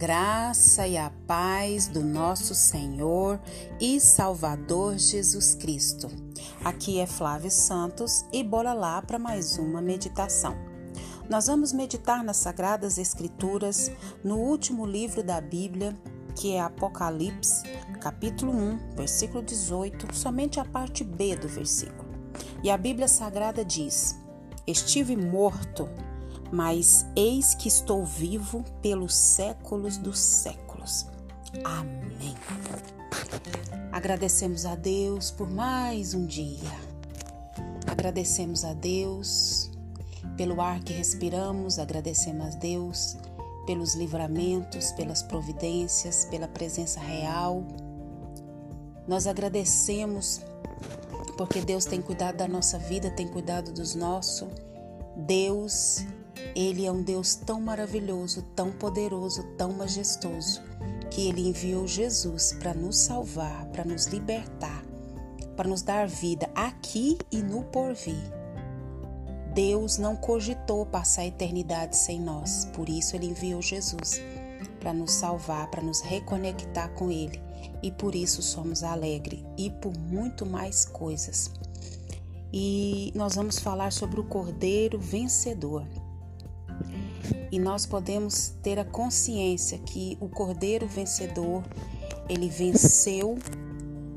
graça e a paz do nosso Senhor e Salvador Jesus Cristo. Aqui é Flávio Santos e bora lá para mais uma meditação. Nós vamos meditar nas Sagradas Escrituras no último livro da Bíblia, que é Apocalipse, capítulo 1, versículo 18, somente a parte B do versículo. E a Bíblia Sagrada diz: Estive morto mas eis que estou vivo pelos séculos dos séculos. Amém. Agradecemos a Deus por mais um dia. Agradecemos a Deus pelo ar que respiramos, agradecemos a Deus pelos livramentos, pelas providências, pela presença real. Nós agradecemos porque Deus tem cuidado da nossa vida, tem cuidado dos nossos. Deus ele é um Deus tão maravilhoso, tão poderoso, tão majestoso, que ele enviou Jesus para nos salvar, para nos libertar, para nos dar vida aqui e no porvir. Deus não cogitou passar a eternidade sem nós, por isso ele enviou Jesus para nos salvar, para nos reconectar com ele. E por isso somos alegres e por muito mais coisas. E nós vamos falar sobre o Cordeiro vencedor. E nós podemos ter a consciência que o Cordeiro vencedor, ele venceu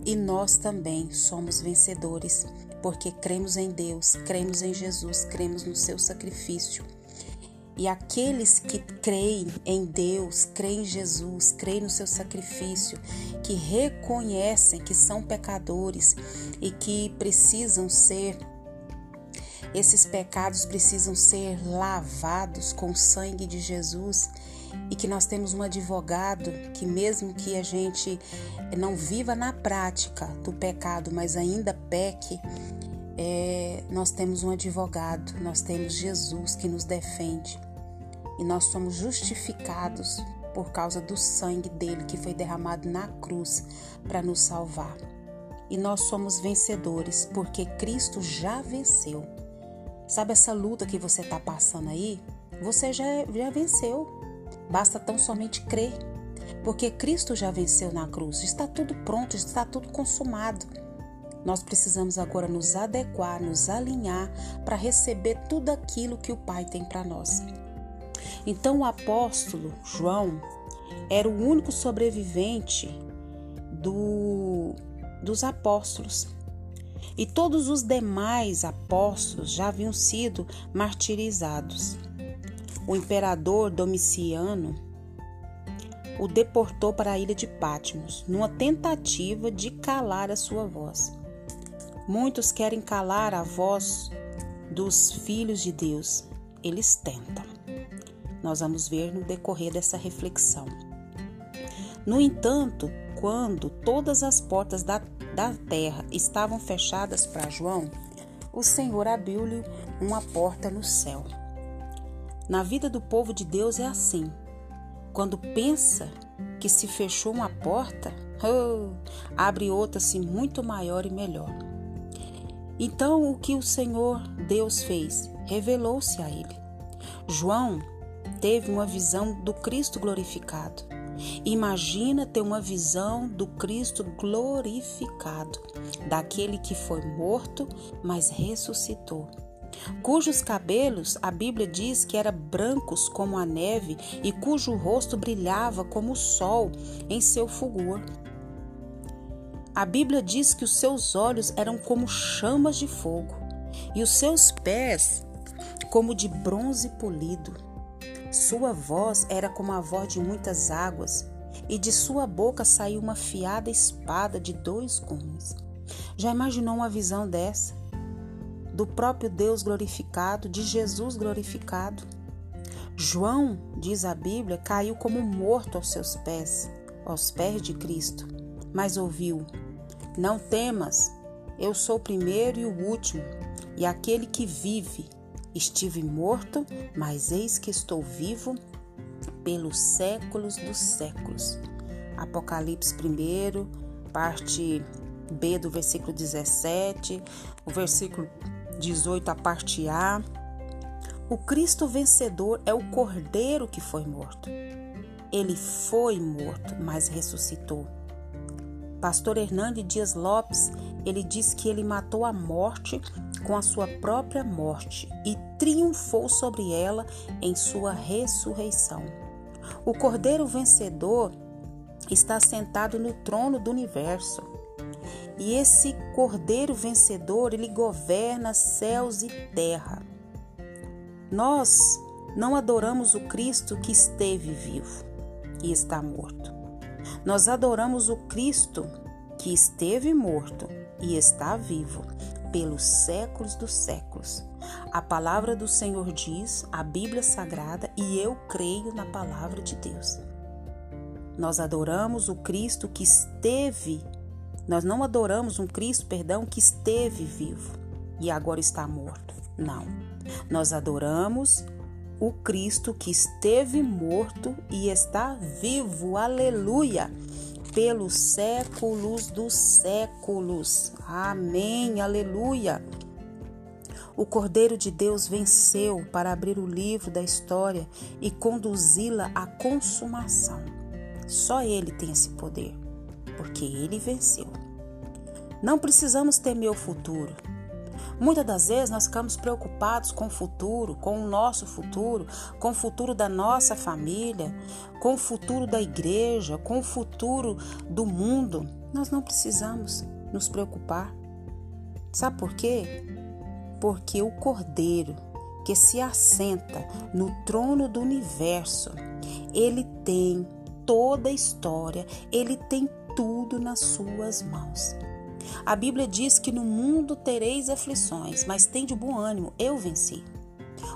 e nós também somos vencedores, porque cremos em Deus, cremos em Jesus, cremos no seu sacrifício. E aqueles que creem em Deus, creem em Jesus, creem no seu sacrifício, que reconhecem que são pecadores e que precisam ser esses pecados precisam ser lavados com o sangue de Jesus e que nós temos um advogado que, mesmo que a gente não viva na prática do pecado, mas ainda peque, é, nós temos um advogado, nós temos Jesus que nos defende e nós somos justificados por causa do sangue dele que foi derramado na cruz para nos salvar. E nós somos vencedores porque Cristo já venceu. Sabe essa luta que você está passando aí? Você já, já venceu. Basta tão somente crer. Porque Cristo já venceu na cruz. Está tudo pronto, está tudo consumado. Nós precisamos agora nos adequar, nos alinhar para receber tudo aquilo que o Pai tem para nós. Então o apóstolo João era o único sobrevivente do, dos apóstolos. E todos os demais apóstolos já haviam sido martirizados. O imperador Domiciano o deportou para a ilha de Patmos, numa tentativa de calar a sua voz. Muitos querem calar a voz dos filhos de Deus. Eles tentam. Nós vamos ver no decorrer dessa reflexão. No entanto, quando todas as portas da da terra estavam fechadas para João, o Senhor abriu-lhe uma porta no céu. Na vida do povo de Deus é assim. Quando pensa que se fechou uma porta, oh, abre outra assim muito maior e melhor. Então, o que o Senhor Deus fez? Revelou-se a ele. João teve uma visão do Cristo glorificado. Imagina ter uma visão do Cristo glorificado, daquele que foi morto, mas ressuscitou. Cujos cabelos a Bíblia diz que eram brancos como a neve e cujo rosto brilhava como o sol em seu fulgor. A Bíblia diz que os seus olhos eram como chamas de fogo e os seus pés como de bronze polido. Sua voz era como a voz de muitas águas, e de sua boca saiu uma fiada espada de dois gumes. Já imaginou uma visão dessa? Do próprio Deus glorificado, de Jesus glorificado? João, diz a Bíblia, caiu como morto aos seus pés, aos pés de Cristo, mas ouviu: Não temas, eu sou o primeiro e o último, e aquele que vive. Estive morto, mas eis que estou vivo pelos séculos dos séculos. Apocalipse 1, parte B do versículo 17, o versículo 18, a parte A. O Cristo vencedor é o cordeiro que foi morto. ele foi morto, mas ressuscitou. Pastor Hernande Dias Lopes, ele diz que ele matou a morte com a sua própria morte e triunfou sobre ela em sua ressurreição. O Cordeiro vencedor está sentado no trono do universo. E esse Cordeiro vencedor, ele governa céus e terra. Nós não adoramos o Cristo que esteve vivo e está morto. Nós adoramos o Cristo que esteve morto e está vivo pelos séculos dos séculos. A palavra do Senhor diz, a Bíblia Sagrada, e eu creio na palavra de Deus. Nós adoramos o Cristo que esteve, nós não adoramos um Cristo, perdão, que esteve vivo e agora está morto. Não. Nós adoramos o Cristo que esteve morto e está vivo. Aleluia! Pelos séculos dos séculos. Amém. Aleluia. O Cordeiro de Deus venceu para abrir o livro da história e conduzi-la à consumação. Só Ele tem esse poder, porque Ele venceu. Não precisamos temer o futuro. Muitas das vezes nós ficamos preocupados com o futuro, com o nosso futuro, com o futuro da nossa família, com o futuro da igreja, com o futuro do mundo. Nós não precisamos nos preocupar. Sabe por quê? Porque o Cordeiro que se assenta no trono do universo, ele tem toda a história, ele tem tudo nas suas mãos. A Bíblia diz que no mundo tereis aflições, mas tem de bom ânimo, eu venci.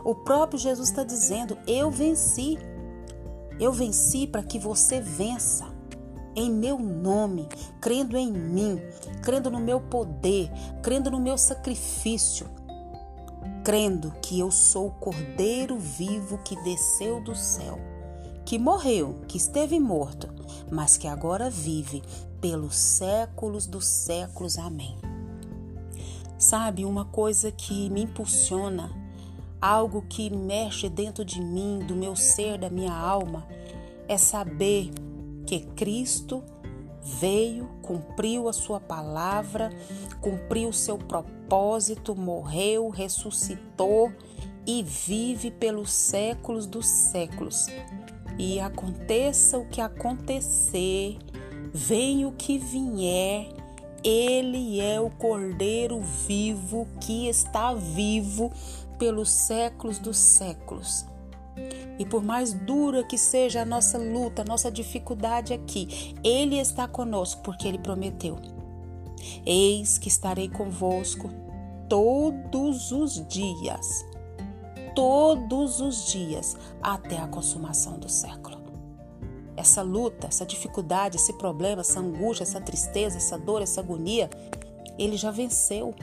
O próprio Jesus está dizendo: Eu venci. Eu venci para que você vença. Em meu nome, crendo em mim, crendo no meu poder, crendo no meu sacrifício, crendo que eu sou o Cordeiro vivo que desceu do céu que morreu, que esteve morto, mas que agora vive pelos séculos dos séculos. Amém. Sabe, uma coisa que me impulsiona, algo que mexe dentro de mim, do meu ser, da minha alma, é saber que Cristo veio, cumpriu a sua palavra, cumpriu o seu propósito, morreu, ressuscitou e vive pelos séculos dos séculos. E aconteça o que acontecer, venha o que vier, ele é o Cordeiro vivo que está vivo pelos séculos dos séculos. E por mais dura que seja a nossa luta, a nossa dificuldade aqui, Ele está conosco porque Ele prometeu. Eis que estarei convosco todos os dias todos os dias até a consumação do século. Essa luta, essa dificuldade, esse problema, essa angústia, essa tristeza, essa dor, essa agonia, ele já venceu.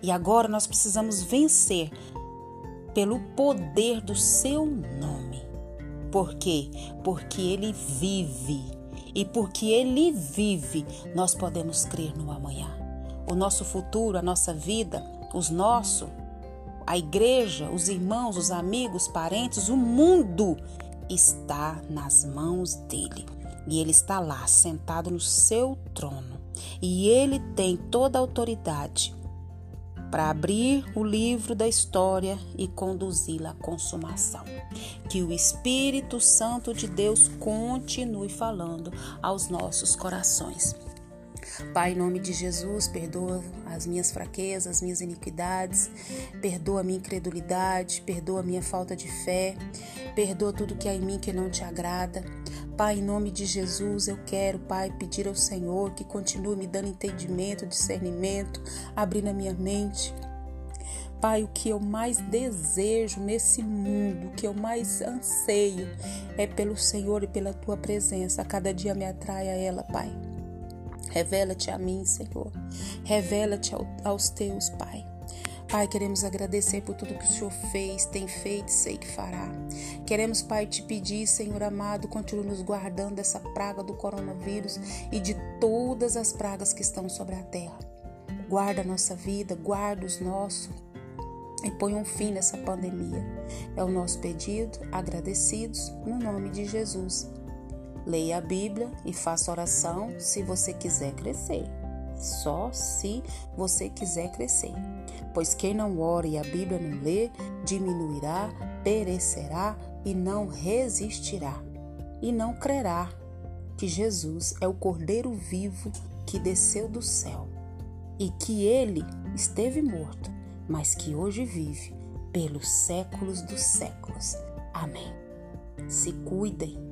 E agora nós precisamos vencer pelo poder do seu nome. Por quê? Porque ele vive. E porque ele vive, nós podemos crer no amanhã. O nosso futuro, a nossa vida, os nossos a igreja, os irmãos, os amigos, parentes, o mundo está nas mãos dele. E ele está lá, sentado no seu trono. E ele tem toda a autoridade para abrir o livro da história e conduzi-la à consumação. Que o Espírito Santo de Deus continue falando aos nossos corações. Pai, em nome de Jesus, perdoa as minhas fraquezas, as minhas iniquidades, perdoa a minha incredulidade, perdoa a minha falta de fé, perdoa tudo que há em mim que não te agrada. Pai, em nome de Jesus, eu quero, Pai, pedir ao Senhor que continue me dando entendimento, discernimento, abrindo a minha mente. Pai, o que eu mais desejo nesse mundo, o que eu mais anseio é pelo Senhor e pela tua presença. A cada dia me atrai a ela, Pai. Revela-te a mim, Senhor. Revela-te aos teus, Pai. Pai, queremos agradecer por tudo que o Senhor fez, tem feito e sei que fará. Queremos, Pai, te pedir, Senhor amado, continue nos guardando dessa praga do coronavírus e de todas as pragas que estão sobre a terra. Guarda a nossa vida, guarda os nossos e põe um fim nessa pandemia. É o nosso pedido, agradecidos, no nome de Jesus. Leia a Bíblia e faça oração se você quiser crescer. Só se você quiser crescer. Pois quem não ora e a Bíblia não lê, diminuirá, perecerá e não resistirá. E não crerá que Jesus é o Cordeiro vivo que desceu do céu e que ele esteve morto, mas que hoje vive pelos séculos dos séculos. Amém. Se cuidem.